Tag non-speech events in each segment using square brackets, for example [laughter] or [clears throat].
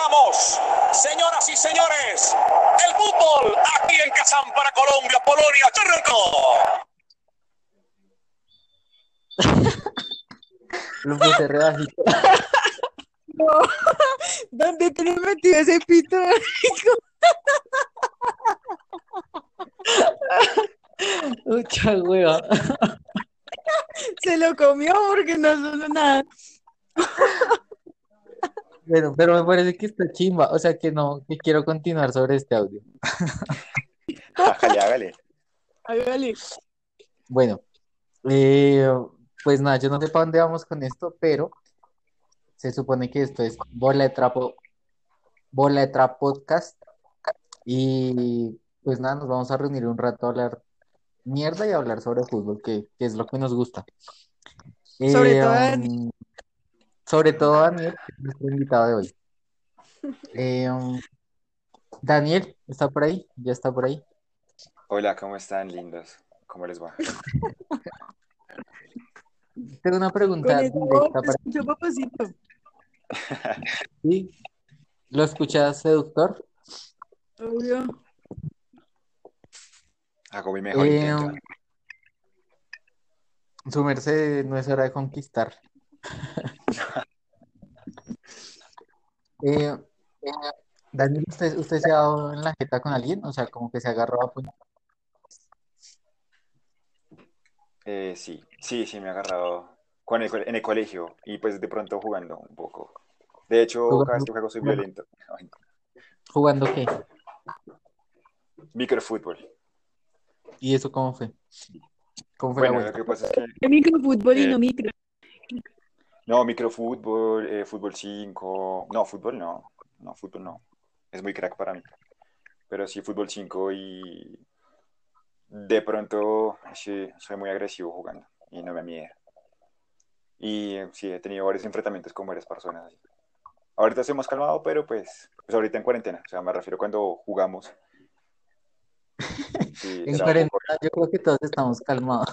Vamos, señoras y señores, el fútbol aquí en Kazán para Colombia, Polonia, Churranco. Lo puse re bajito. [laughs] No, ¿dónde te metido ese pito? [laughs] Mucha hueva. Se lo comió porque no sonó nada. Bueno, pero me parece que está chimba. O sea que no, que quiero continuar sobre este audio. [laughs] Hágale, hágale. Hágale. Bueno, eh, pues nada, yo no sé para dónde vamos con esto, pero se supone que esto es Bola de Trapo, Bola de Trapo Podcast. Y pues nada, nos vamos a reunir un rato a hablar mierda y a hablar sobre fútbol, que, que es lo que nos gusta. Sobre Eh, todo a um, sobre todo a Daniel, que es nuestro invitado de hoy. [laughs] Eh, um, Daniel, ¿está por ahí? ¿Ya está por ahí? Hola, ¿cómo están, lindos? ¿Cómo les va? [laughs] Tengo una pregunta directa para escucho papacito. [laughs] ¿Lo escuchas seductor? Obvio. Hago mi mejor Eh, intento. Su merced no es hora de conquistar. Eh, eh, Daniel, ¿usted, usted se ha dado en la jeta con alguien? O sea, como que se agarró a puño. Eh, sí, sí, sí, me he agarrado con el co- en el colegio y pues de pronto jugando un poco. De hecho, cada vez que juego soy violento. Ay, ¿Jugando qué? Microfútbol. ¿Y eso cómo fue? ¿Cómo fue la Bueno, lo vuelta? que pasa es que microfútbol y Eh, no micro. No, microfútbol, eh, fútbol 5, no, fútbol no, no, fútbol no, es muy crack para mí, pero sí fútbol 5 y de pronto sí, soy muy agresivo jugando y no me mide. Y eh, sí, he tenido varios enfrentamientos con varias personas. así. Ahorita estoy más calmado, pero pues, pues ahorita en cuarentena, o sea, me refiero cuando jugamos. [laughs] Sí, En cuarentena, yo creo que todos estamos calmados.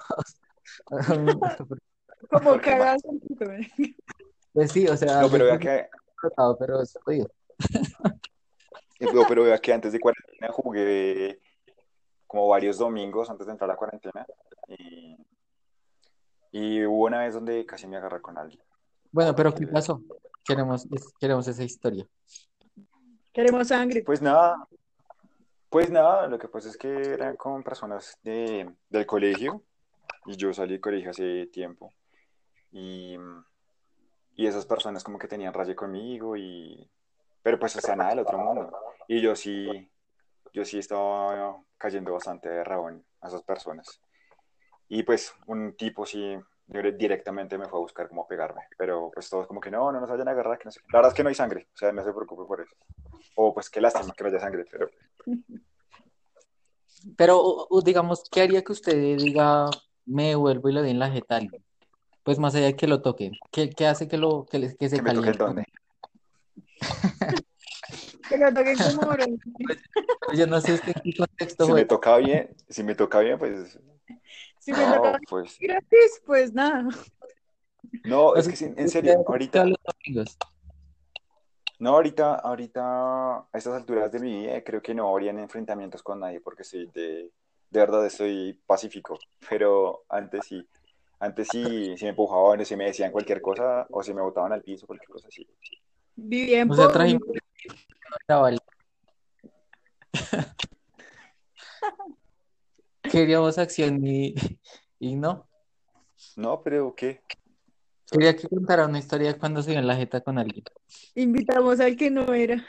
[laughs] [laughs] Como [laughs] cagas. Pues sí, o sea, No, pero yo vea que, pero es jodido. no, [laughs] pero vea que antes de cuarentena jugué como varios domingos antes de entrar a la cuarentena y, y hubo una vez donde casi me agarré con alguien. Bueno, pero ¿qué pasó? Queremos, queremos esa historia. Queremos sangre. Pues nada, pues nada, lo que pasa es que eran con personas de, del colegio y yo salí del colegio hace tiempo y, y esas personas como que tenían raye conmigo y pero pues o sea nada del otro mundo. Y yo sí yo sí estaba cayendo bastante de rabón a esas personas. Y pues un tipo sí dire- directamente me fue a buscar como pegarme pero pues todos como que no, no nos vayan a agarrar que no sé la verdad es que no hay sangre, o sea no se preocupe por eso. O pues qué lástima que no haya sangre pero Pero, digamos, ¿qué haría que usted diga, me devuelvo y le doy en la jeta? Pues más allá de que lo toquen. ¿Qué, qué hace que, lo, que, le- que se que me toque el caliente? [laughs] Que lo toquen como oro. Pues Yo no sé qué contexto Si me toca bien, si me toca bien, pues Si me no, toca pues gratis, pues nada. no, es que sí, en serio, ahorita, no, ahorita, ahorita, a estas alturas de mi vida, creo que no habrían enfrentamientos con nadie porque soy de, de verdad estoy pacífico, pero antes sí, antes sí, si me empujaban o si me decían cualquier cosa o si me botaban al piso, cualquier cosa así. Viví en O sea, Bogotá. trajimos chaval. [laughs] Queríamos acción y, y no. No, pero ¿qué? Quería que contara una historia de cuando se dio en la jeta con alguien. Invitamos al que no era.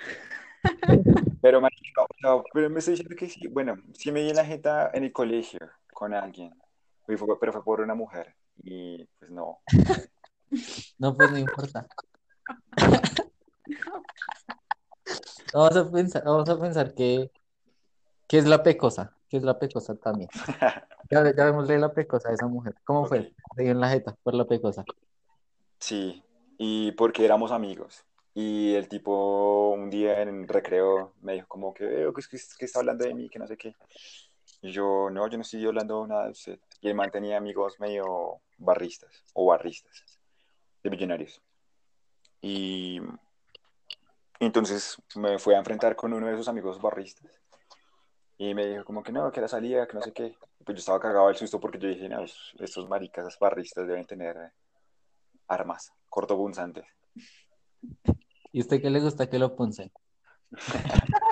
Pero, marica, o sea, pero me estoy diciendo que sí, bueno, sí me di en la jeta en el colegio con alguien, pero fue por una mujer y pues no. [laughs] No, pues no importa. [laughs] Vamos a pensar, vamos a pensar que, que es la pecosa, que es la pecosa también. [laughs] Ya, ya vémosle la pecosa a esa mujer. ¿Cómo fue? Se dio en la jeta por la pecosa. Sí, y porque éramos amigos. Y el tipo un día en recreo me dijo como que que, que está hablando de mí, que no sé qué. Y yo, no, yo no estoy hablando nada de usted. Y amigos medio barristas o barristas de millonarios. Y, Entonces me fui a enfrentar con uno de sus amigos barristas. Y me dijo como que no, que la salida, que no sé qué. Pues yo estaba cagado del susto porque yo dije, no, es- estos maricas barristas deben tener armas cortopunzantes. ¿Y usted qué le gusta que lo punce? [laughs]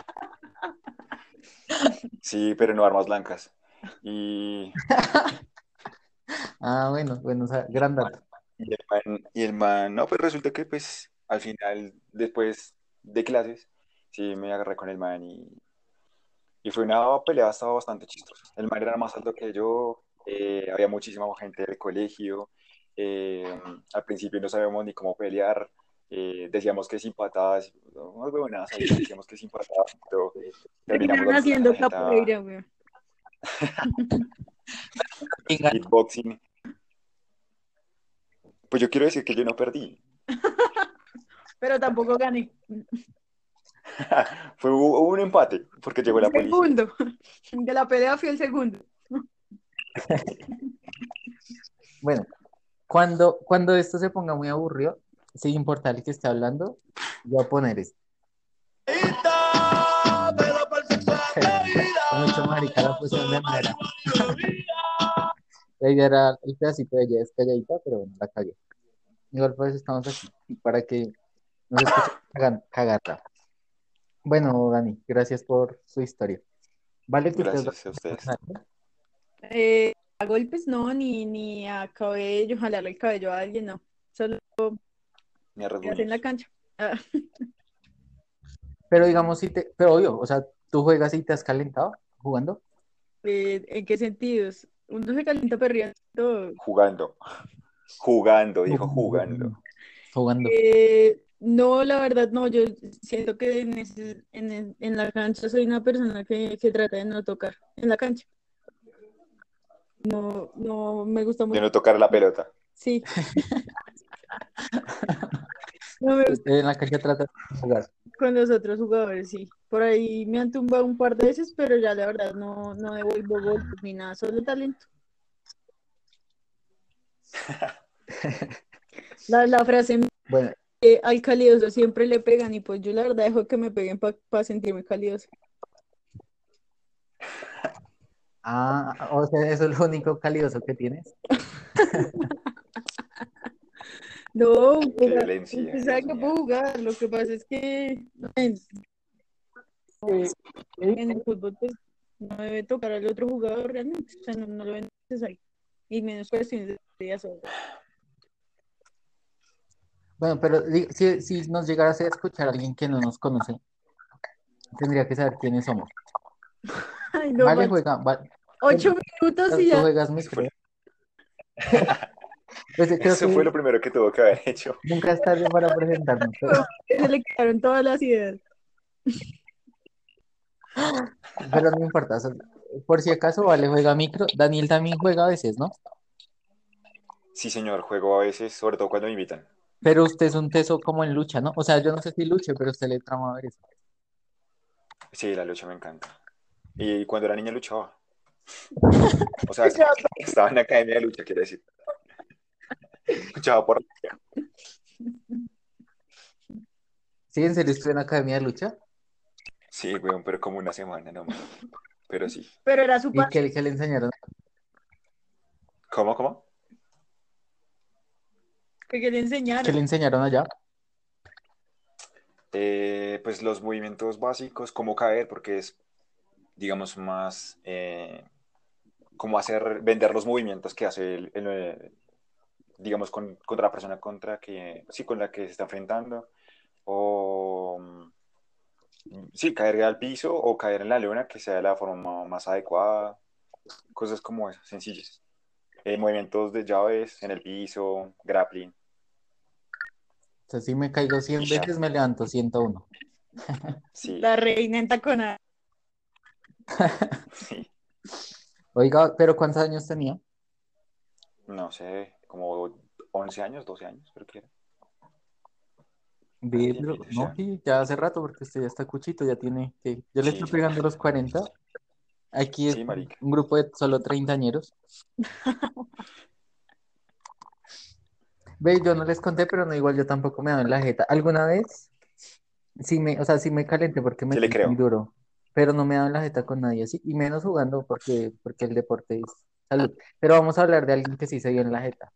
Sí, pero no armas blancas. Y, [laughs] Ah, bueno, bueno, o sea, gran dato. y el man, y el man, no, pues resulta que pues al final, después de clases, sí me agarré con el man y, y fue una pelea, estaba bastante chistosa. El man era más alto que yo, eh, había muchísima gente del colegio, eh, al principio no sabíamos ni cómo pelear, eh, decíamos que sin patadas, no, huevonadas [laughs] decíamos que sin patadas, pero terminamos haciendo capoeira, weón. Beatboxing. Pues yo quiero decir que yo no perdí. [laughs] Pero tampoco gané. [laughs] Fue hubo un empate porque llegó la policía. Segundo. De la pelea fui el segundo. [laughs] Bueno, cuando, cuando esto se ponga muy aburrido, sin importar el que esté hablando, voy a poner esto. Mucho marica la fusión de madera. [laughs] La idea era el pedacito de ella es calladita, pero bueno, la cagué. Igual por eso estamos aquí, para que nos escuchen cagarla. Bueno, Dani, gracias por su historia. Vale que ustedes Gracias a ustedes. Eh, a golpes no, ni, ni a cabello, jalarle el cabello a alguien, no. Solo en la cancha. Ah, [laughs] Pero digamos, si te, pero obvio, o sea, tú juegas y te has calentado jugando. eh, ¿en qué sentidos? Uno se calienta perreando. Jugando. Jugando, dijo jugando. Jugando. Eh, no, la verdad no, yo siento que en, ese- en, en la cancha soy una persona que, que trata de no tocar en la cancha. No, no me gusta De mucho. no tocar la pelota. Sí. [laughs] [laughs] No me Usted en la cancha trata de jugar. con los otros jugadores, sí. Por ahí me han tumbado un par de veces, pero ya la verdad no, no devuelvo golpes ni nada, solo talento. [laughs] La, la frase Bueno, eh, al calidoso siempre le pegan y pues yo la verdad dejo que me peguen para sentirme calidoso. ah, o sea, eso es lo único calidoso que tienes. [laughs] No, [laughs] Dios que puedo jugar, lo que pasa es que en, en el fútbol pues no debe tocar al otro jugador realmente, o sea, no, no lo ven necesario, y menos cuestiones de días Bueno, pero si, si nos llegaras a escuchar a alguien que no nos conoce, tendría que saber quiénes somos. [laughs] Ay, no, Vale, man, juega, va- ocho minutos y tú ya. juegas micro. [laughs] Pues, creo Eso que fue lo primero que tuvo que haber [laughs] hecho. nunca es tarde para presentarnos. [laughs] pero- se le quedaron todas las ideas. [laughs] Pero no importa, por si acaso, vale, juega micro. Daniel también juega a veces, ¿no? Sí, señor, juego a veces, sobre todo cuando me invitan. Pero usted es un teso como en lucha, ¿no? O sea, yo no sé si luche, pero usted le trama a ver eso. Sí, la lucha me encanta. Y cuando era niña luchaba. O sea, estaba en la academia de lucha, quiere decir. Luchaba por ¿Sí? ¿En serio estuve en academia de lucha? Sí, weón, pero como una semana nomás. Pero sí. Pero era su ¿Y qué, qué le enseñaron? ¿Cómo, cómo? que le ¿Qué enseñaron. le enseñaron allá? Eh, pues los movimientos básicos, cómo caer, porque es, digamos, más eh, cómo hacer, vender los movimientos que hace el, el, digamos, con, contra la persona contra que, sí, con la que se está enfrentando. O, mm, sí, caer al piso o caer en la luna, que sea la forma más adecuada. Cosas como esas, sencillas. Eh, movimientos de llaves en el piso, grappling. O sea, si me caigo 100 Y ya. veces, me levanto 101. Sí, La reina en taconada. sí. [laughs] Oiga, ¿pero cuántos años tenía? No sé, como 11 años, 12 años, creo que era. No, ya. sí, ya hace rato, porque usted ya está cuchito, ya tiene que. Yo le Sí, estoy pegando los 40. Aquí es un grupo de solo treintañeros. [laughs] Ve, yo no les conté, pero no, igual yo tampoco me doy en la jeta. ¿Alguna vez Sí me, o sea, sí me calenté porque me le sentí muy creo. duro, pero no me daban la jeta con nadie así, y menos jugando porque, porque el deporte es salud. Pero vamos a hablar de alguien que sí se dio en la jeta,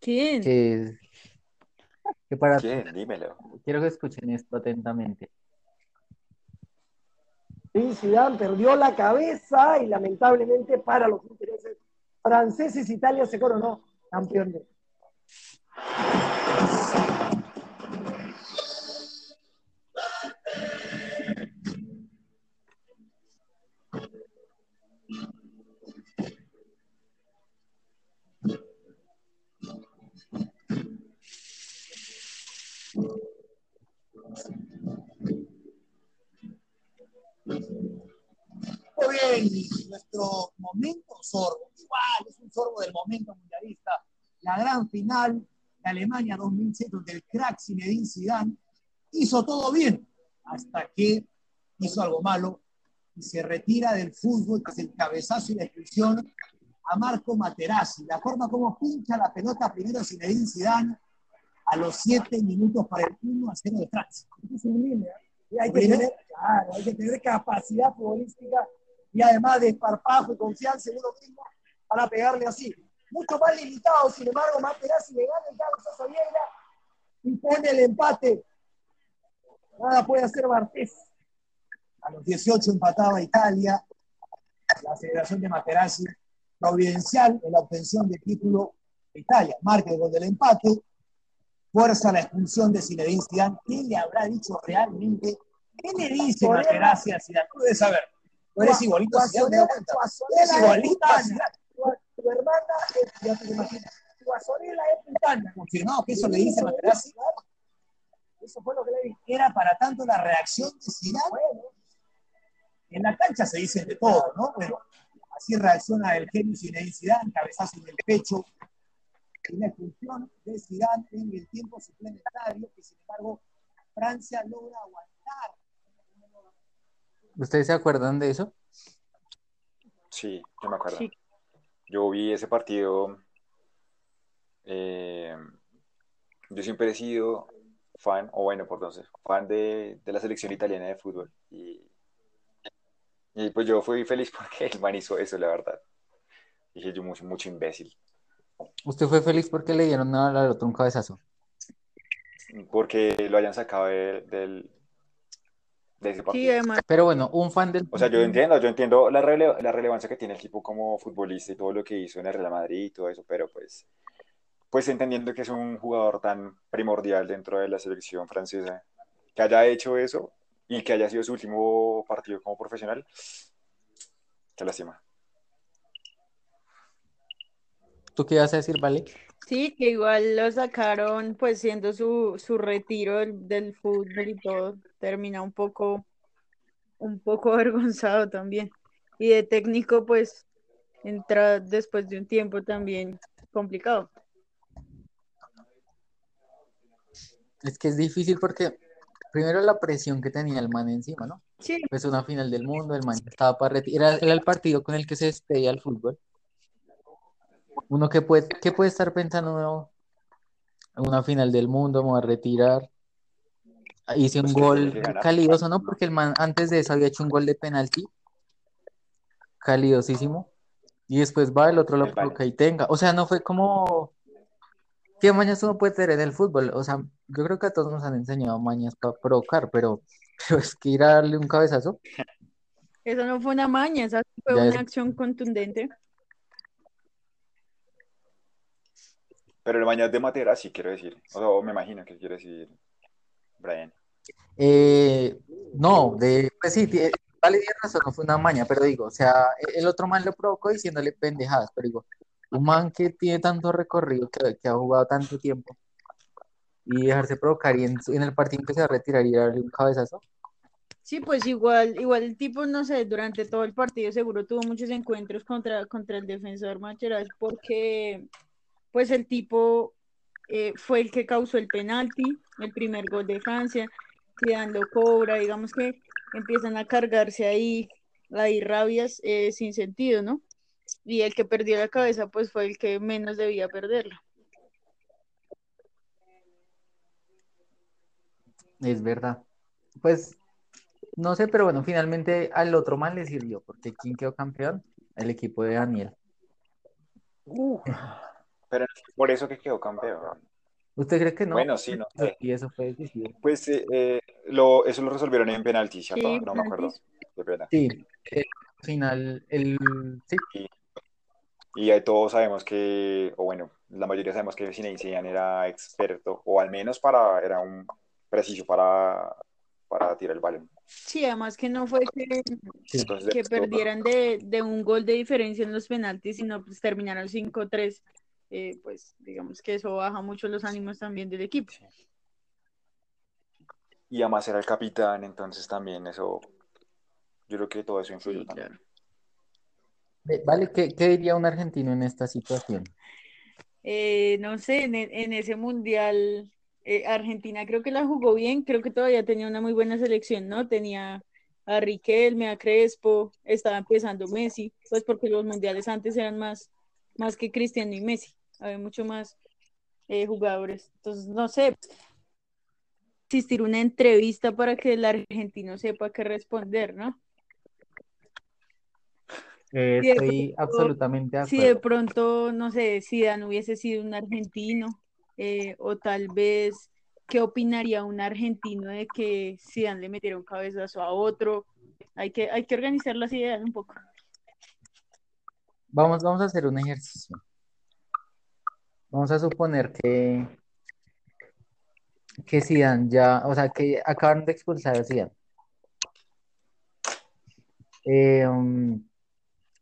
¿Quién? que, que para, ¿Quién? Dímelo. quiero que escuchen esto atentamente. Sí, Zidane perdió la cabeza y lamentablemente para los intereses franceses Italia se coronó campeón de Muy bien, nuestro momento sorbo. Igual, es un sorbo del momento mundialista. La gran final de Alemania 2007, donde el crack Zinedine Zidane hizo todo bien, hasta que hizo algo malo y se retira del fútbol tras el cabezazo y la expulsión a Marco Materazzi. La forma como pincha la pelota primero Zinedine Zidane a los 7 minutos para el 1 a 0 de Francia. Es ¿eh? Y hay que, ¿Sublime? tener, claro, hay que tener capacidad futbolística y además de esparpajo y confianza en uno mismo para pegarle así. Mucho más limitado, sin embargo, Materazzi le gana el cabezazo a Vieira y pone el empate. Nada puede hacer Bartés. A los 18 empataba Italia, la celebración de Materazzi, providencial en la obtención del título de Italia. Marca el gol del empate, fuerza la expulsión de Zinedine Zidane. ¿Qué le habrá dicho realmente? ¿Qué le dice Materazzi a Zidane? Tú debes saber. Tú eres igualito a. Tú eres igualito a. Tu, tu hermana es, ya te lo imaginas, Guasonela es putana. Confirmado que eso le dice Materazzi. Eso fue lo que le dije. Era para tanto la reacción de Zidane. Bueno, En la cancha se dice de todo, ¿no? Pero así reacciona el genio Zinedine Zidane, cabezazo en el pecho. Y la expulsión de Zidane en el tiempo suplementario, que sin embargo Francia logra aguantar. ¿Ustedes se acuerdan de eso? Sí, yo me acuerdo. Sí. Yo vi ese partido. eh, yo siempre he sido fan, o bueno, por entonces, fan de, de la selección italiana de fútbol. Y, y pues yo fui feliz [laughs] porque el man hizo eso, la verdad. Dije yo mucho, mucho imbécil. ¿Usted fue feliz porque le dieron al otro un cabezazo? Porque lo hayan sacado de, del, de ese Sí, partido. además, Pero bueno, un fan del... O sea, yo entiendo, yo entiendo la, rele- la relevancia que tiene el tipo como futbolista y todo lo que hizo en el Real Madrid y todo eso, pero pues, pues entendiendo que es un jugador tan primordial dentro de la selección francesa, que haya hecho eso y que haya sido su último partido como profesional, qué lástima. ¿Tú qué ibas a decir, Vale? Sí, que igual lo sacaron, pues siendo su, su retiro del, del fútbol y todo, termina un poco, un poco [laughs] avergonzado también. Y de técnico, pues, entra después de un tiempo también complicado. Es que es difícil porque primero la presión que tenía el man encima, ¿no? Sí, Pues una final del mundo, el man estaba para retirar, era, era el partido con el que se despedía el fútbol. Uno que puede, ¿qué puede estar pensando uno? Una final del mundo, me voy a retirar. Hice un Pues que gol que calidoso, ¿no? Porque el man antes de eso había hecho un gol de penalti, calidosísimo. Y después va, el otro lo provoca y tenga. O sea, no fue como. ¿Qué mañas uno puede tener en el fútbol? O sea, yo creo que a todos nos han enseñado mañas para provocar, pero, [laughs] pero es que ir a darle un cabezazo. eso no fue una maña, esa fue Ya una es- acción contundente. Pero el mañana de Matera sí quiero decir, o sea, me imagino que quiere decir Brian. Eh, no, de, pues sí, vale, tiene razón, no fue una maña, pero digo, o sea, e- el otro man lo provocó diciéndole pendejadas, pero digo, un man que tiene tanto recorrido, que, que ha jugado tanto tiempo, y dejarse provocar y en, el partido va a retirar y darle un cabezazo, Sí, pues igual, igual el tipo, no sé, durante todo el partido seguro tuvo muchos encuentros contra, contra el defensor Materazzi porque pues el tipo eh, fue el que causó el penalti, el primer gol de Francia, lo cobra, digamos que empiezan a cargarse ahí, ahí rabias eh, sin sentido, ¿no? Y el que perdió la cabeza pues fue el que menos debía perderla. Es verdad. Pues no sé, pero bueno, finalmente al otro man le sirvió, porque ¿quién quedó campeón? El equipo de Daniel. Pero por eso que quedó campeón. ¿Usted cree que no? Bueno, sí, no sé. Y eso fue decisivo. Pues eh, eh, lo, eso lo resolvieron en penalti, ¿cierto? Sí, no me acuerdo. penaltis. De verdad. Sí, eh, al final, el, sí, Y ahí todos sabemos que, o bueno, la mayoría sabemos que Zinedine Zidane era experto, o al menos para, era un preciso para, para tirar el balón. Sí, además que no fue que, sí. Que perdieran de, de un gol de diferencia en los penaltis, sino pues terminaron 5-3. Eh, pues digamos que eso baja mucho los ánimos también del equipo. Y además era el capitán, entonces también eso, yo creo que todo eso influyó Sí, también. claro. Vale, ¿qué, qué diría un argentino en esta situación? Eh, no sé, en, e- en ese mundial, eh, Argentina creo que la jugó bien, creo que todavía tenía una muy buena selección, ¿no? Tenía a Riquelme, a Crespo, estaba empezando Messi, pues porque los mundiales antes eran más, más que Cristiano y Messi, había mucho más eh, jugadores. Entonces, no sé, existir una entrevista para que el argentino sepa qué responder, ¿no? Eh, estoy pronto- absolutamente de Si de pronto, no sé, Zidane hubiese sido un argentino, eh, o tal vez, ¿qué opinaría un argentino de que Zidane le metiera un cabezazo a otro? Hay que, hay que organizar las ideas un poco. Vamos, vamos a hacer un ejercicio. Vamos a suponer que, que Zidane ya, o sea, que acaban de expulsar a Zidane. Eh, um,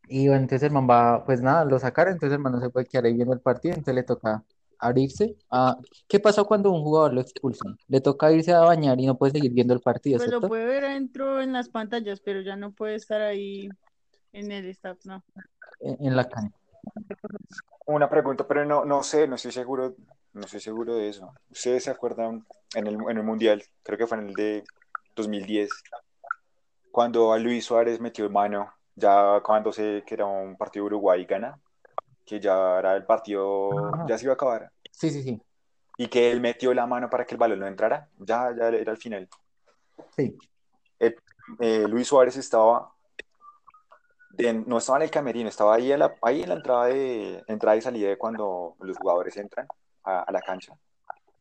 y bueno, entonces el man va, pues nada, lo sacaron, entonces el man no se puede quedar ahí viendo el partido, entonces le toca abrirse. a- ¿qué pasa cuando un jugador lo expulsan? Le toca irse a bañar y no puede seguir viendo el partido, Pues lo puede ver adentro en las pantallas, pero ya no puede estar ahí en el staff, no. En, en la cancha. Una pregunta, pero no, no sé, no estoy seguro, no estoy seguro de eso. ¿Ustedes se acuerdan en el, en el Mundial, creo que fue en el de 2010, cuando a Luis Suárez metió mano, ya acabándose que era un partido Uruguay-Gana, que ya era el partido, Ajá. ya se iba a acabar, Sí, sí, sí, y que él metió la mano para que el balón no entrara, ya, ya era el final. sí. Eh, Luis Suárez estaba, de- no estaba en el camerino, estaba ahí, a la- ahí en la entrada, de, entrada y salida de cuando los jugadores entran a, a la cancha.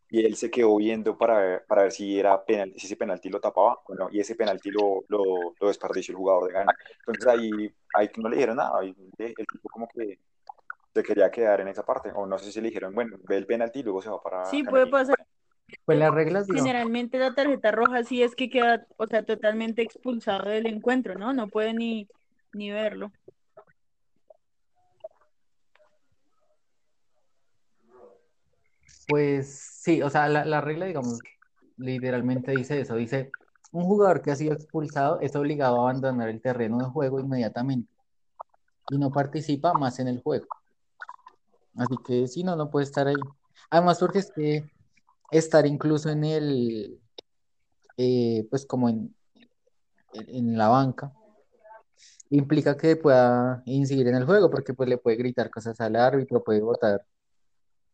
Y él se quedó viendo para ver, para ver si, era penal, si ese penalti lo tapaba o no, y ese penalti lo, lo, lo desperdició el jugador de Ghana. Entonces ahí, ahí no le dijeron nada, ahí el tipo como que se quería quedar en esa parte, o no sé si le dijeron, bueno, ve el penalti y luego se va para Sí, puede pasar. Pues las reglas, Generalmente la tarjeta roja sí es que queda, o sea, totalmente expulsado del encuentro, ¿no? No puede ni, ni verlo. Pues sí, o sea, la, la regla, digamos, literalmente dice eso, dice, un jugador que ha sido expulsado es obligado a abandonar el terreno de juego inmediatamente y no participa más en el juego. Así que si no, no puede estar ahí. Además, porque es que estar incluso en el, eh, pues como en, en la banca, implica que pueda incidir en el juego, porque pues le puede gritar cosas al árbitro, puede botar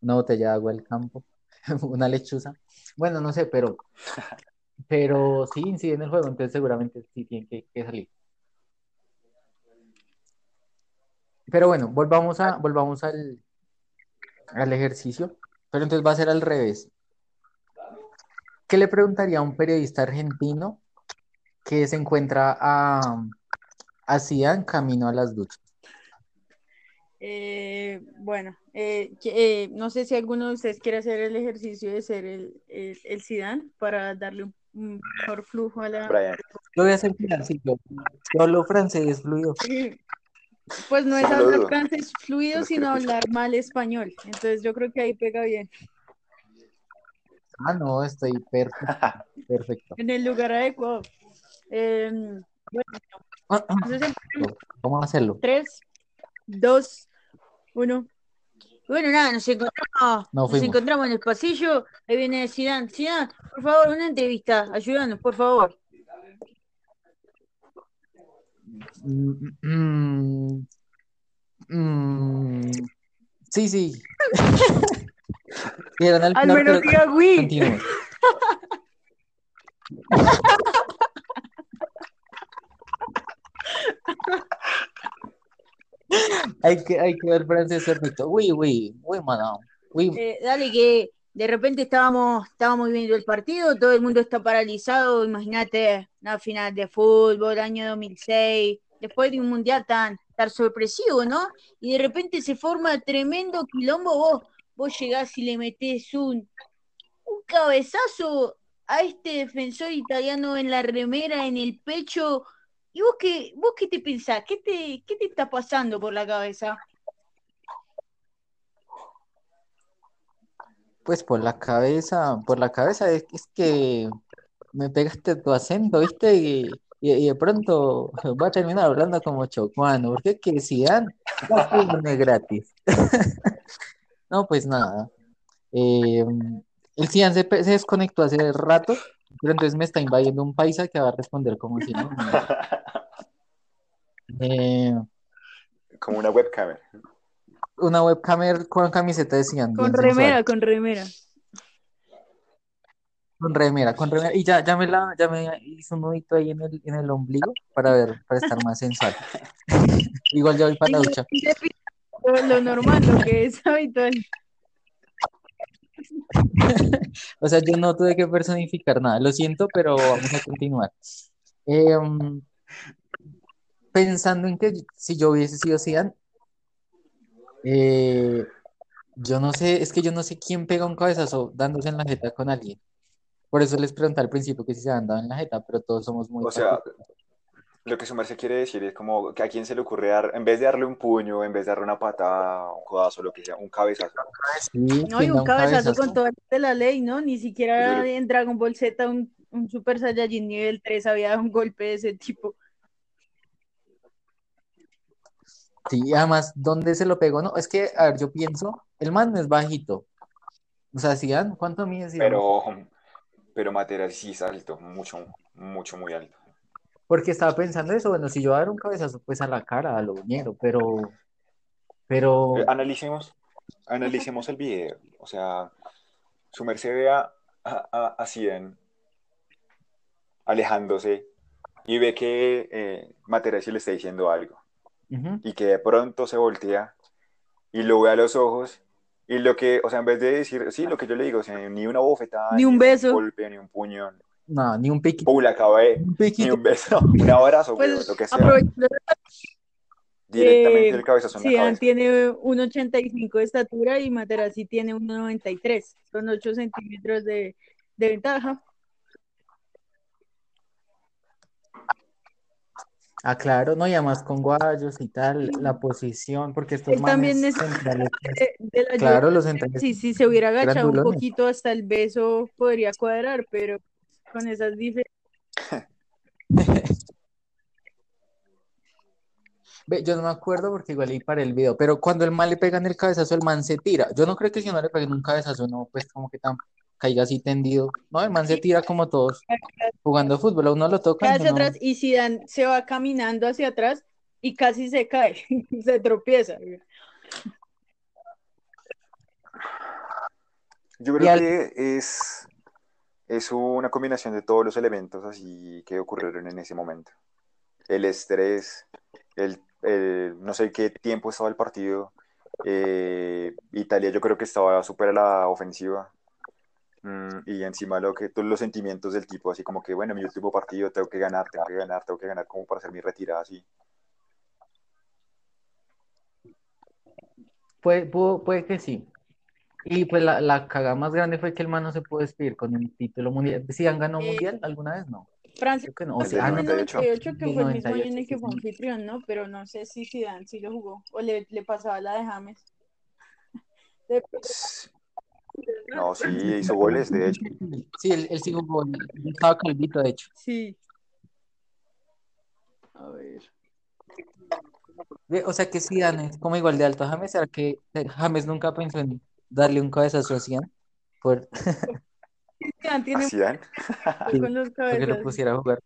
una botella de agua al campo, [laughs] una lechuza. Bueno, no sé, pero, [laughs] pero sí incide en el juego, entonces seguramente sí tiene que, salir. Pero bueno, volvamos a, volvamos al, al ejercicio, pero entonces va a ser al revés. ¿Qué le preguntaría a un periodista argentino que se encuentra a, Zidane camino a las duchas? Eh, bueno, eh, eh, no sé si alguno de ustedes quiere hacer el ejercicio de ser el, el, el Zidane para darle un, un mejor flujo a la... Brian, Lo voy a hacer financito. Yo hablo francés fluido. Pues no es hablar francés fluido, sino hablar mal español. Entonces yo creo que ahí pega bien. Ah, no, estoy perfecto. [laughs] Perfecto. En el lugar adecuado. Em, bueno, entonces empezamos. Vamos a hacerlo. Tres, dos, uno. Bueno, nada, nos encontramos, No nos encontramos en el pasillo. Ahí viene Zidane. Zidane, por favor, una entrevista. Ayúdanos, por favor. Mm, mm, mm, sí, sí. [laughs] Al menos pero diga [laughs] hay que, hay que ver francés cerdito. Uy, uy, uy, mano. Uy, Eh, dale que de repente estábamos, estábamos viendo el partido, todo el mundo está paralizado, imagínate una final de fútbol, año 2006, después de un mundial tan, tan sorpresivo, ¿no? Y de repente se forma tremendo quilombo, vos, vos llegás y le metés un, un cabezazo a este defensor italiano en la remera, en el pecho, ¿y vos qué, vos qué te pensás? ¿Qué te, qué te está pasando por la cabeza? pues por la cabeza, por la cabeza es, es que me pegaste tu acento, ¿viste? Y, y- y de pronto va a terminar hablando como chocuano, porque es que fue no es gratis. [laughs] No, pues nada. Eh, el Zidane se, se desconectó hace rato, pero entonces me está invadiendo un paisa que va a responder como si no. [laughs] Eh, Como una webcam. una webcamer con camiseta de Con sensual. remera, con remera. Con remera, con remera. Y ya, ya me la, ya me hizo un nudito ahí en el, en el ombligo para ver, para estar más sensual. [laughs] Igual ya voy para la ducha. Lo, normal, lo que es [laughs] habitual. [laughs] O sea, yo no tuve que personificar nada. Lo siento, pero vamos a continuar. Eh, um, pensando en que si yo hubiese sido Zidane, eh, yo no sé, es que yo no sé quién pega un cabezazo dándose en la jeta con alguien. Por eso les pregunté al principio que si se han dado en la jeta, pero todos somos muy O sea, lo que su merced quiere decir es como que a quién se le ocurre dar, en vez de darle un puño, en vez de darle una patada, un codazo, lo que sea, un cabezazo. Sí, No, ¿quién y un un cabezazo cabezazo? con toda la ley, ¿no? Ni siquiera en Dragon Ball Z un, un Super Saiyajin nivel 3 había dado un golpe de ese tipo. Sí, además, ¿dónde se lo pegó? No, es que, a ver, yo pienso, el man es bajito. O sea, Zidane, ¿cuánto mide Zidane? Pero, pero Materazzi sí es alto, mucho, mucho, muy alto. Porque estaba pensando eso, bueno, si yo dar un cabezazo, pues a la cara, a lo uñero, pero, pero, Eh, analicemos, analicemos el video. O sea, su merced ve a, a, a- a Zidane alejándose y ve que eh, Materazzi le está diciendo algo. Ujú, y que de pronto se voltea y lo ve a los ojos y lo que, o sea, en vez de decir, sí, lo que yo le digo, o sea, ni una bofetada, Ni un beso. golpe, ni un puño, no, ni un piquito, pum, la acabé, un ni un beso, [laughs] un abrazo, Pues güey, lo que sea, [laughs] directamente eh, el cabezazo en la Zidane cabeza. tiene 1,85 de estatura y Materazzi tiene 1,93. Son 8 centímetros de, de ventaja. Ah, claro, no, y además con guayos y tal, la posición, porque estos Él también manes es- centrales, De, de la claro, los centrales, Sí, si se hubiera agachado un poquito hasta el beso podría cuadrar, pero con esas diferencias. [laughs] Ve, yo no me acuerdo porque igual ahí para el video, pero cuando el man le pega en el cabezazo, el man se tira. Yo no creo que si no le peguen un cabezazo, no, pues como que tan, caiga así tendido. No, el man se tira como todos jugando fútbol, a uno lo tocan y hacia uno- atrás y Zidane se va caminando hacia atrás y casi se cae, [laughs] se tropieza. Yo creo al- que es, es una combinación de todos los elementos así que ocurrieron en ese momento. El estrés, el, el- no sé qué tiempo estaba el partido. eh, Italia yo creo que estaba súper a la ofensiva. Mm, y encima lo que, todos los sentimientos del tipo, así como que, bueno, mi último partido tengo que ganar, tengo que ganar, tengo que ganar como para hacer mi retirada así. Puede, pudo- puede que sí. Y pues la, la caga más grande fue que el man no se pudo despedir con un título mundial. ¿Sí han ganado Eh, mundial alguna vez? No. Francia Creo que no. O sea, el ah, en no. el 98. 98 que fue el mismo año en 98, el que fue sí. anfitrión, ¿no? Pero no sé si Zidane sí lo jugó o le, le pasaba la de James. [laughs] De- No, sí, hizo goles, de hecho. Sí, él, él sí jugó. él Estaba calvito, de hecho. Sí. A ver. Ve, O sea que Zidane es como igual de alto a James, ¿será que James nunca pensó en darle un cabezazo a Zidane? Por, Zidane tiene ¿A Zidane? Sí, con los [laughs] porque lo cabezas. pusiera a jugar.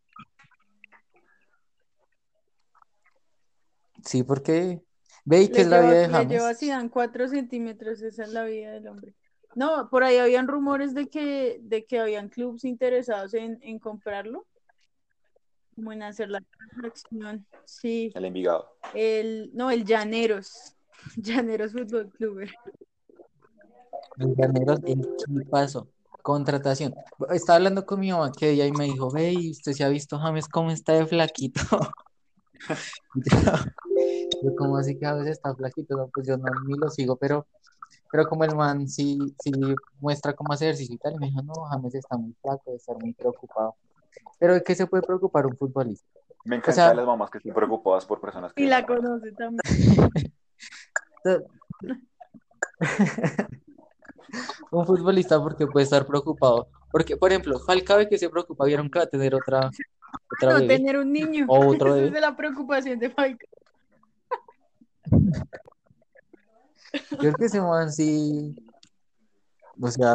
Sí, porque ve y que es la vida de lleva, le lleva a James. Zidane 4 centímetros, esa es la vida del hombre. No, por ahí habían rumores de que, de que habían clubes interesados en, en comprarlo. como en hacer la transacción. Sí, El Envigado. el, no, el Llaneros, [laughs] Llaneros Fútbol Club. Los llaneros, el equipazo. Contratación. Estaba hablando con mi mamá que día y me dijo, ve, ¿y usted se ha visto James cómo está de flaquito? [laughs] Yo, yo, ¿cómo así que a veces está flaquito? No, pues yo no ni lo sigo, pero, pero como el man sí, sí muestra cómo hacer ejercicio y tal, y me dijo, no, James está muy flaco, debe estar muy preocupado. Pero ¿de qué se puede preocupar un futbolista? Me encantan sea- las mamás que están preocupadas por personas que Y la conoce también. [laughs] Un futbolista porque puede estar preocupado. Porque, por ejemplo, Falcao que se preocupa, vieron que va a tener otra, otra No bebé. tener un niño. O otro Esa es de la preocupación de Falcao. Yo creo que ese man sí, o sea,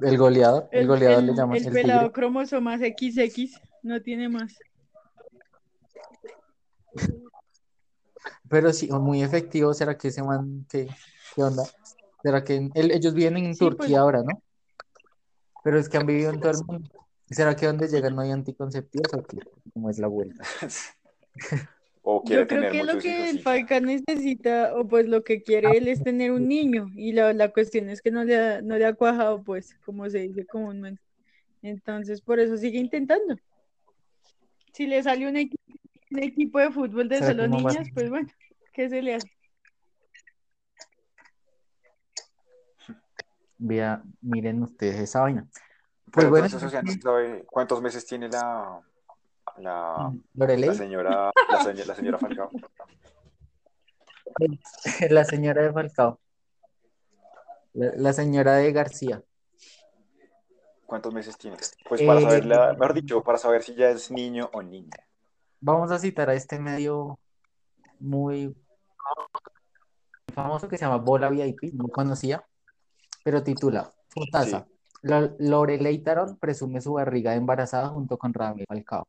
el goleador, el, El, goleador le el- llaman el el pelado tigre. cromosomas XX, no tiene más. Pero sí, muy efectivo, ¿será que ese man, qué, qué onda? ¿Será que ellos viven en Sí, Turquía pues. ahora, ¿no? Pero es que han vivido en todo el mundo. ¿Será que donde llegan no hay anticonceptivos o qué? ¿Cómo es la vuelta? [laughs] O quiere Yo creo tener que lo que hijos. el sí. Falcao necesita, o pues lo que quiere él es tener un niño, y la, la cuestión es que no le ha, no le ha cuajado, pues, como se dice comúnmente. Entonces, por eso sigue intentando. Si le sale un, equi- un equipo de fútbol de ¿Será que solo niñas, pues bueno, ¿qué se le hace? Vea, miren ustedes esa vaina. Pues Pero bueno, cuántos meses tiene la, la, señora, la, señora, la señora Falcao. [laughs] la señora de Falcao, la, la señora de García. ¿Cuántos meses tiene? Pues para saber, Eh, la, mejor dicho, para saber si ya es niño o niña. Vamos a citar a este medio muy famoso que se llama Bola VIP, no conocía, pero titula Fotaza. Lo- Loreley Tarón presume su barriga de embarazada junto con Ramiro Falcao.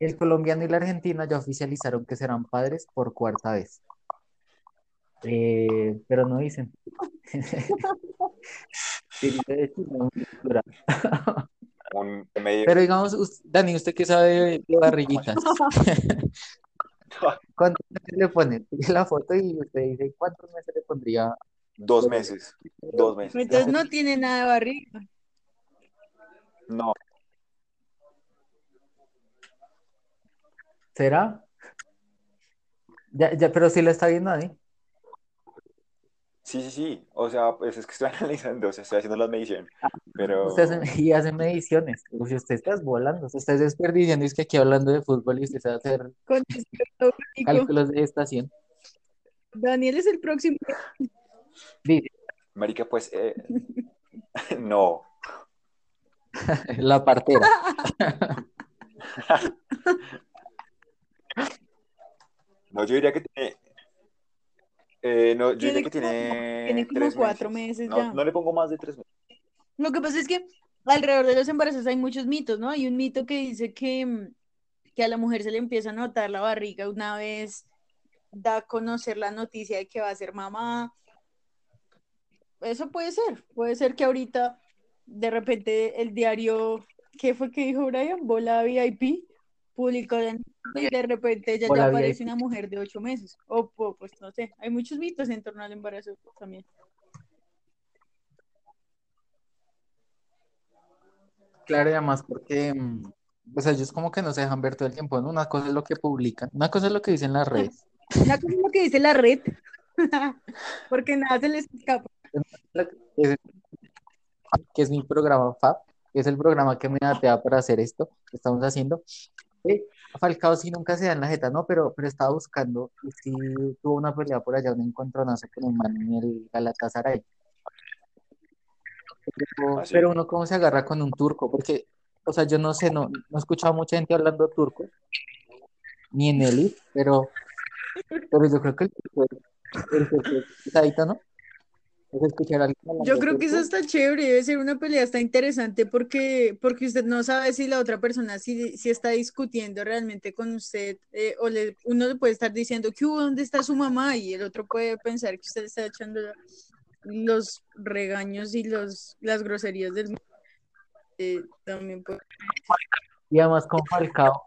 El colombiano y la argentina ya oficializaron que serán padres por cuarta vez. Eh, pero no dicen. [laughs] Pero digamos, us- Dani, ¿usted qué sabe de, barriguitas? [laughs] ¿Cuántos meses le pone? Sigue la foto y usted dice, ¿cuántos meses le pondría? Dos meses. Dos meses. Entonces no tiene nada de barriga. No, ¿Será? Ya, ya, pero si la está viendo, Dani. sí, sí, sí. O sea, pues es que estoy [laughs] analizando, o sea, estoy haciendo las mediciones. Pero Usted hace, y hace mediciones. Uy, Si usted está volando, se está desperdiciando, es que aquí hablando de fútbol y usted sabe hacer Con desperto único. cálculos de estación. Daniel es el próximo. Dice, Marica, pues eh, [laughs] no. [laughs] la partera. No, yo diría que tiene. eh, no, yo Tiene diría que como- tiene. tiene como tres cuatro meses No, ya. no le pongo más de tres meses. Lo que pasa es que alrededor de los embarazos hay muchos mitos, ¿no? Hay un mito que dice que, que a la mujer se le empieza a notar la barriga una vez da a conocer la noticia de que va a ser mamá. Eso puede ser, puede ser que ahorita de repente el diario, ¿qué fue que dijo Brian? Bola VIP, publicó y de repente ella ya aparece una mujer de ocho meses. O pues no sé, hay muchos mitos en torno al embarazo también. Claro, y además porque, mm, o sea, ellos como que no se dejan ver todo el tiempo, ¿no? Una cosa es lo que publican, una cosa es lo que dicen las redes. Una cosa es lo que dice la red, [laughs] porque nada se les escapa. Que es, mi programa FAB, que es el programa que me datea para hacer esto que estamos haciendo. Falcao sí nunca se da en la jeta, ¿no? Pero, pero estaba buscando y sí tuvo una pelea por allá, un encontronazo con un man en el Galatasaray. Pero, ¿Ah, sí? pero uno cómo se agarra con un turco, porque, o sea, yo no sé, no, no he escuchado a mucha gente hablando turco, ni en Elite, pero, pero yo creo que el turco es- el turco es pesadito, ¿no? Es escuchar a alguien hablando Yo creo que eso está chévere, debe ser una pelea, está interesante porque, porque usted no sabe si la otra persona si, si está discutiendo realmente con usted eh, o le, uno le puede estar diciendo que dónde está su mamá y el otro puede pensar que usted está echando los regaños y los, las groserías del mundo. Eh, también puede- Y además con Falcao,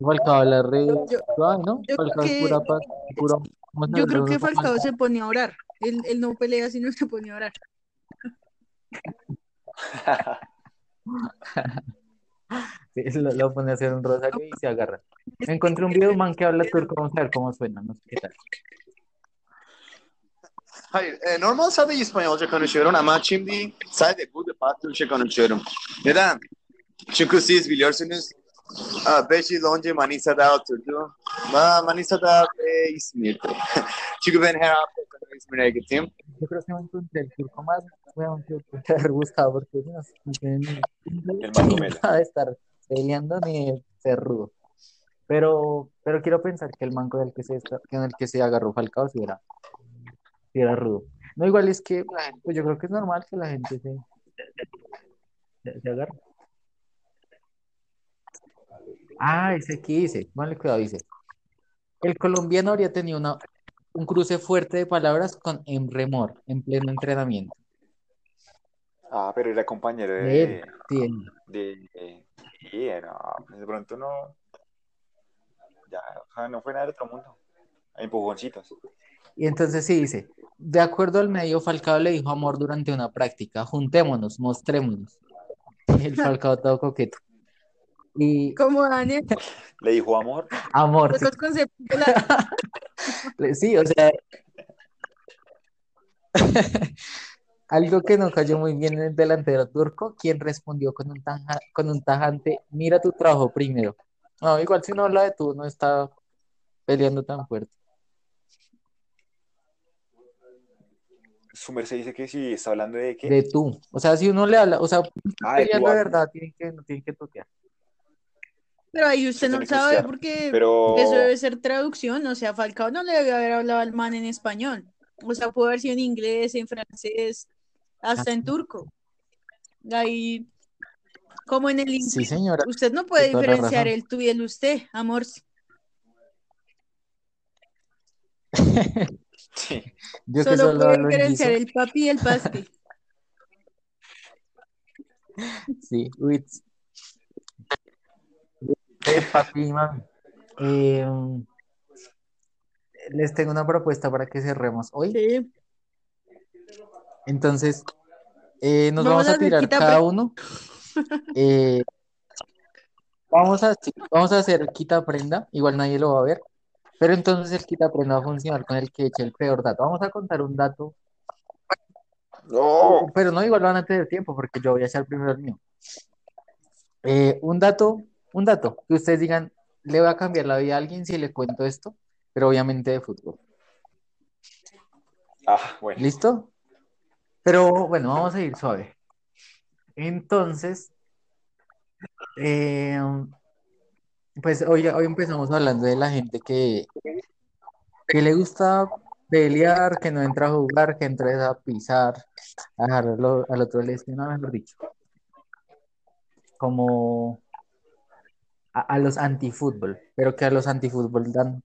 Falcao la red Yo- ¿no? yo creo Falcao que- pura paz, Yo creo que Falcao se pone a orar. Él, él no pelea si no se pone a orar. Sí, lo, lo pone a hacer un rosario y se agarra. Encontré un video man que habla turco, vamos a ver cómo suena, no sé qué tal. Hayır, e, normal sadece İspanyolca konuşuyorum ama şimdi sadece bu defa Türkçe konuşuyorum. Neden? Çünkü siz biliyorsunuz 5 yıl önce Manisa'da oturdum. Ma- Manisa'da ve İzmir'de. Çünkü ben her hafta sonu İzmir'e gittim. Yo creo que encontré el turco más weón, que haber buscado porque no, [laughs] de estar peleando ni de ser rudo. Pero, pero quiero pensar que el manco del que se, con el que se agarró Falcao si era, sí era rudo. No, igual es que pues yo creo que es normal que la gente se, se, se agarre. Ah, ese aquí dice, vale, cuidado, dice. El colombiano habría tenido una, un cruce fuerte de palabras con Emre Mor en pleno entrenamiento. Ah, pero era compañero De de, él, sí, él. de, de- no, de pronto no, ya, o sea, no fue nada del otro mundo, empujoncitos. Y entonces sí dice, de acuerdo al medio, Falcao le dijo amor durante una práctica, juntémonos, mostrémonos. El [laughs] Falcao todo coqueto. Y Como Daniel, Le dijo amor, amor, sí, los conceptos de la- sí, o sea, algo que no cayó muy bien en el delantero turco, quien respondió con un, tanja- con un tajante, mira tu trabajo primero. No, igual si no habla de tú, no está peleando tan fuerte. su merced dice que si está hablando de qué, De tú. O sea, si uno le habla, o sea, ah, de peleando tú, de verdad, tienen que, no tienen que toquear. Pero ahí usted no sabe porque pero eso debe ser traducción. O sea, Falcao no le debe haber hablado al man en español. O sea, puede haber sido en inglés, en francés, hasta en turco. Ahí, como en el Sí, inglés, señora. usted no puede diferenciar el tú y el usted, amor. [laughs] sí, Yo Solo solo puede diferenciar el papi y el paste. [laughs] Sí, Wits. Papi mami. Eh, les tengo una propuesta para que cerremos hoy. Sí. Entonces, eh, nos Vamos vamos a tirar quita cada pre- uno. eh, vamos a, sí, vamos a hacer quita prenda. Igual nadie lo va a ver. Pero entonces el quita prenda va a funcionar con el que eche el peor dato. Vamos a contar un dato. no, Pero no, igual van a tener tiempo porque yo voy a echar primero el mío. Eh, un dato, un dato, que ustedes digan, le voy a cambiar la vida a alguien si le cuento esto, pero obviamente de fútbol. ah, bueno, ¿Listo? Pero bueno, vamos a ir suave. Entonces, eh, pues hoy, hoy empezamos hablando de la gente que, que le gusta pelear, que no entra a jugar, que entra a pisar, a dejarlo al otro lesionado, mejor dicho. Como a, los antifútbol, pero que a los antifútbol dan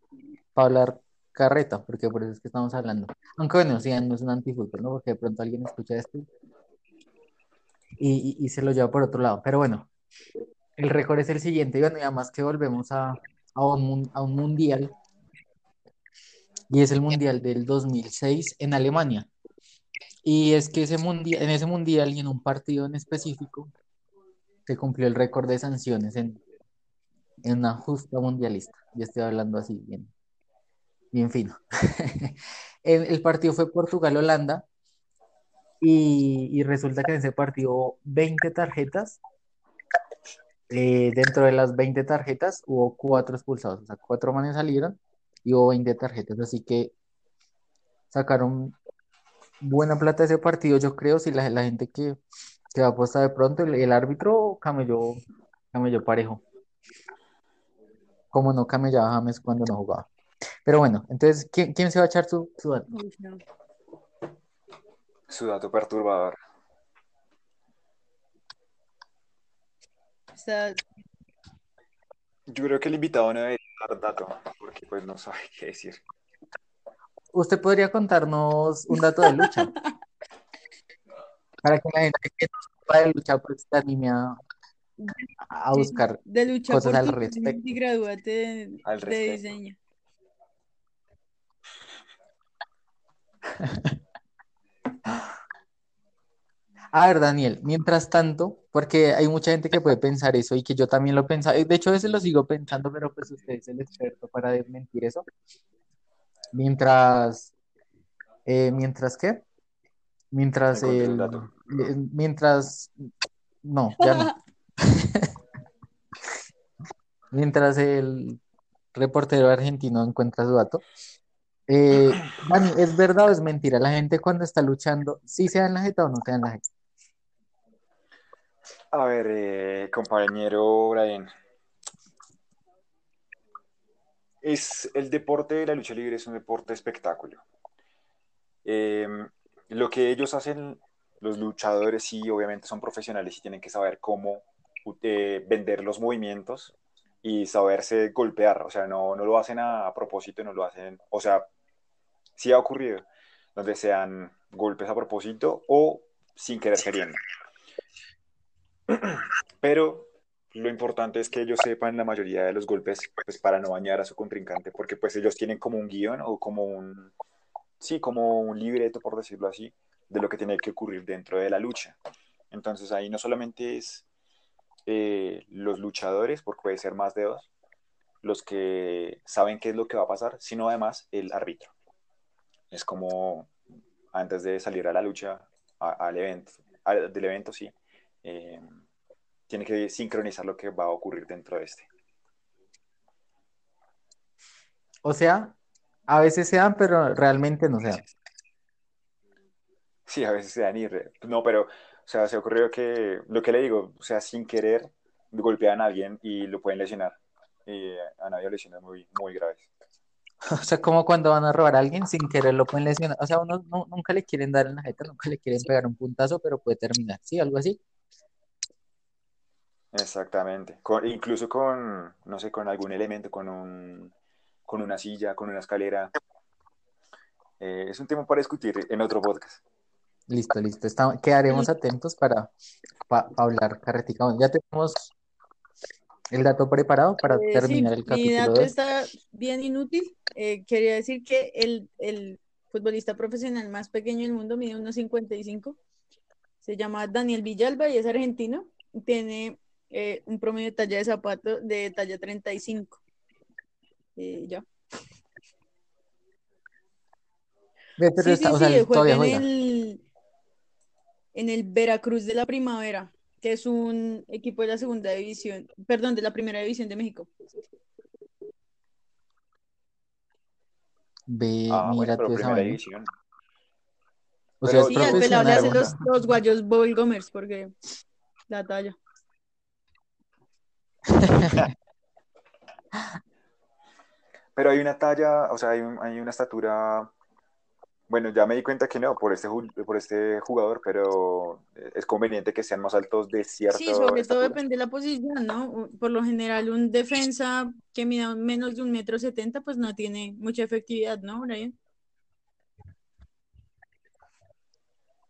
para hablar carreta, porque por eso es que estamos hablando. Aunque bueno, sí, no es un antifútbol, ¿no? Porque de pronto alguien escucha esto y, y- se lo lleva por otro lado. Pero bueno, el récord es el siguiente, y bueno, y además que volvemos a, a un mundial, y es el mundial del 2006 en Alemania. Y es que ese mundial, en ese mundial y en un partido en específico, se cumplió el récord de sanciones en, en una justa mundialista. Yo estoy hablando así, bien, bien fino. [laughs] El, partido fue Portugal-Holanda y, resulta que en ese partido hubo 20 tarjetas. Eh, dentro de las 20 tarjetas hubo cuatro expulsados, o sea, cuatro manes salieron y hubo 20 tarjetas, así que sacaron buena plata ese partido, yo creo, si la, gente que, que va a apostar de pronto, el, el árbitro camelló, camelló parejo, como no camellaba James cuando no jugaba. Pero bueno, entonces, ¿quién, quién se va a echar su, su dato? No. su dato perturbador. Yo creo que el invitado no debería dar dato, porque pues no sabe qué decir. Usted podría contarnos un dato de lucha [laughs] para que la gente que no sepa de lucha pues se anime a, a buscar de lucha cosas por al respecto. y gradúate de, Al de diseño. [laughs] A ver, Daniel, mientras tanto, porque hay mucha gente que puede pensar eso y que yo también lo pensaba, de hecho a veces lo sigo pensando, pero pues usted es el experto para desmentir eso. Mientras, eh, ¿mientras qué? Mientras el, dato. eh, mientras, no, ya no. [laughs] Mientras el reportero argentino encuentra su dato. Eh, [clears throat] Dani, ¿es verdad o es mentira? La gente cuando está luchando, ¿sí se da en la jeta o no se da en la jeta? A ver, eh, compañero Brian. Es el deporte de la lucha libre es un deporte de espectáculo. Eh, lo que ellos hacen, los luchadores sí, obviamente son profesionales y tienen que saber cómo eh, vender los movimientos y saberse golpear. O sea, no, no lo hacen a, a propósito, no lo hacen, o sea, sí ha ocurrido, donde sean golpes a propósito o sin querer queriendo. [clears throat] Pero lo importante es que ellos sepan la mayoría de los golpes pues, para no dañar a su contrincante, porque pues ellos tienen como un guion o como un, sí, como un libreto, por decirlo así, de lo que tiene que ocurrir dentro de la lucha. Entonces ahí no solamente es eh, los luchadores, porque puede ser más de dos, los que saben qué es lo que va a pasar, sino además el árbitro. Es como antes de salir a la lucha, a- al evento, al- del evento, sí, eh, tiene que sincronizar lo que va a ocurrir dentro de este. O sea, a veces se dan, pero realmente no se dan. Sí, a veces se dan y... re- No, pero, o sea, se ocurrió que, lo que le digo, o sea, sin querer, golpean a alguien y lo pueden lesionar. Y han habido lesiones muy, muy graves. [laughs] O sea, como cuando van a robar a alguien sin querer lo pueden lesionar. O sea, uno no- nunca le quieren dar en la jeta, nunca le quieren pegar un puntazo, pero puede terminar. Sí, algo así. Exactamente. Con- incluso con, no sé, con algún elemento, con un, con una silla, con una escalera. Eh, es un tema para discutir en otro podcast. Listo, listo. Está- quedaremos atentos para, pa- pa hablar carreticamente. Ya tenemos el dato preparado para Eh, sí, terminar el mi capítulo dato 2. está bien inútil. Eh, quería decir que el, el futbolista profesional más pequeño del mundo mide unos 55. Se llama Daniel Villalba y es argentino. Tiene eh, un promedio de talla de zapato de talla 35. Eh, ya. Pero Sí, está- sí, o sea, juega en el, en el Veracruz de la Primavera, que es un equipo de la segunda división, perdón, de la primera división de México. Ve, Ah, bueno, mira pero tú esa división. O sea, Sí, al pelado le hace profesional. los, los guayos Bobby Gomers, porque la talla. [laughs] Pero hay una talla, o sea, hay, un- hay una estatura. Bueno, ya me di cuenta que no, por este, por este jugador, pero es conveniente que sean más altos de cierta Sí, sobre todo depende de la posición, ¿no? Por lo general, un defensa que mida menos de un metro setenta, pues no tiene mucha efectividad, ¿no, Brian?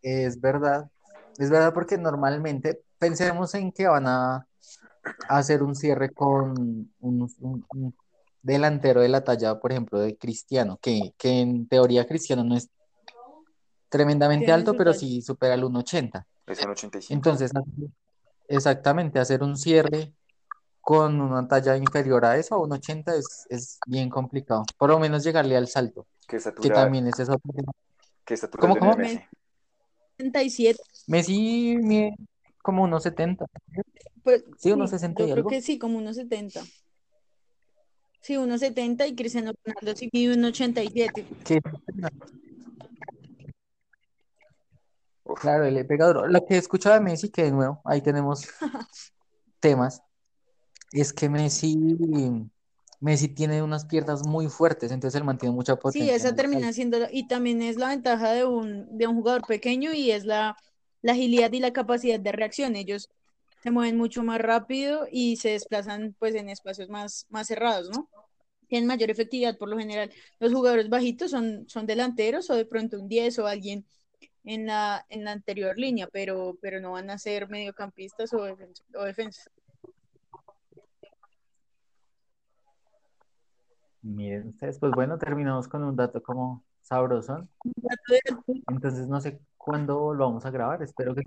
Es verdad, es verdad porque normalmente pensemos en que van a hacer un cierre con un, un- un delantero de la talla, por ejemplo, de Cristiano, que, que en teoría Cristiano no es tremendamente alto, pero sí supera el 1,80. Es un 85. Entonces, exactamente, hacer un cierre con una talla inferior a eso, a 1,80, es, es bien complicado. Por lo menos llegarle al salto, ¿Qué que también es eso. estatura ¿Cómo, cómo? Messi? 37, Messi mide como 1,70. pues Sí, sí, unos 60 yo y creo algo. que sí, como unos 70. Sí, unos 70 y Cristiano Ronaldo sí mide un 87. Que, Uf, claro, él le pega duro. Lo que he escuchado de Messi, que de nuevo, ahí tenemos [laughs] temas, es que Messi, Messi tiene unas piernas muy fuertes, entonces él mantiene mucha Sí, potencia esa en el termina siendo, y también es la ventaja de un, de un jugador pequeño y es la, la agilidad y la capacidad de reacción. Ellos se mueven mucho más rápido y se desplazan pues en espacios más, más cerrados, ¿no? Tienen mayor efectividad por lo general. Los jugadores bajitos son, son delanteros o de pronto un 10 o alguien en la, en la anterior línea, pero, pero no van a ser mediocampistas o, defens o defensas. Miren ustedes, pues bueno, terminamos con un dato como sabroso. Entonces no sé cuándo lo vamos a grabar, espero que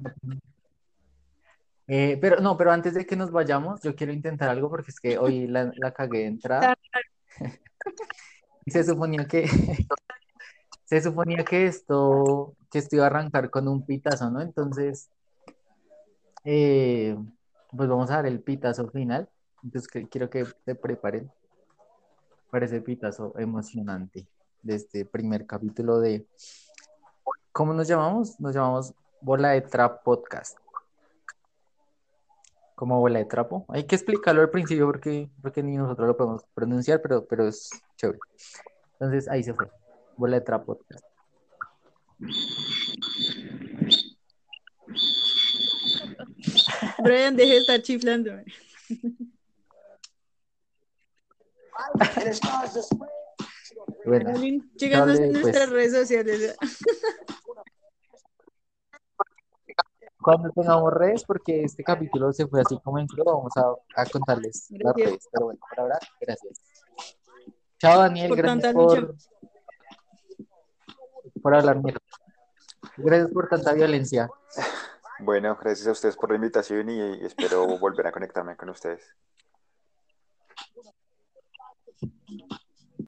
eh, pero no, pero antes de que nos vayamos, yo quiero intentar algo porque es que hoy la, la cagué de entrada. [laughs] se suponía que [laughs] se suponía que esto, que esto iba a arrancar con un pitazo, ¿no? Entonces, eh, pues vamos a dar el pitazo final. Entonces quiero que se preparen para ese pitazo emocionante de este primer capítulo de ¿cómo nos llamamos? Nos llamamos Bola de Trap Podcast como bola de trapo. Hay que explicarlo al principio porque, porque ni nosotros lo podemos pronunciar, pero, pero es chévere. Entonces ahí se fue. Bola de trapo. [laughs] Brian, deje de estar chiflando. Bueno, Llegando a dale, nuestras pues. redes sociales. [laughs] cuando tengamos redes, porque este capítulo se fue así como entró, vamos a, a contarles las Gracias. redes. Pero bueno, por ahora, gracias. Chao, Daniel, Por gracias tanta lucha. por, por hablar mierda. Gracias por tanta violencia. Bueno, gracias a ustedes por la invitación y, y espero volver a conectarme con ustedes.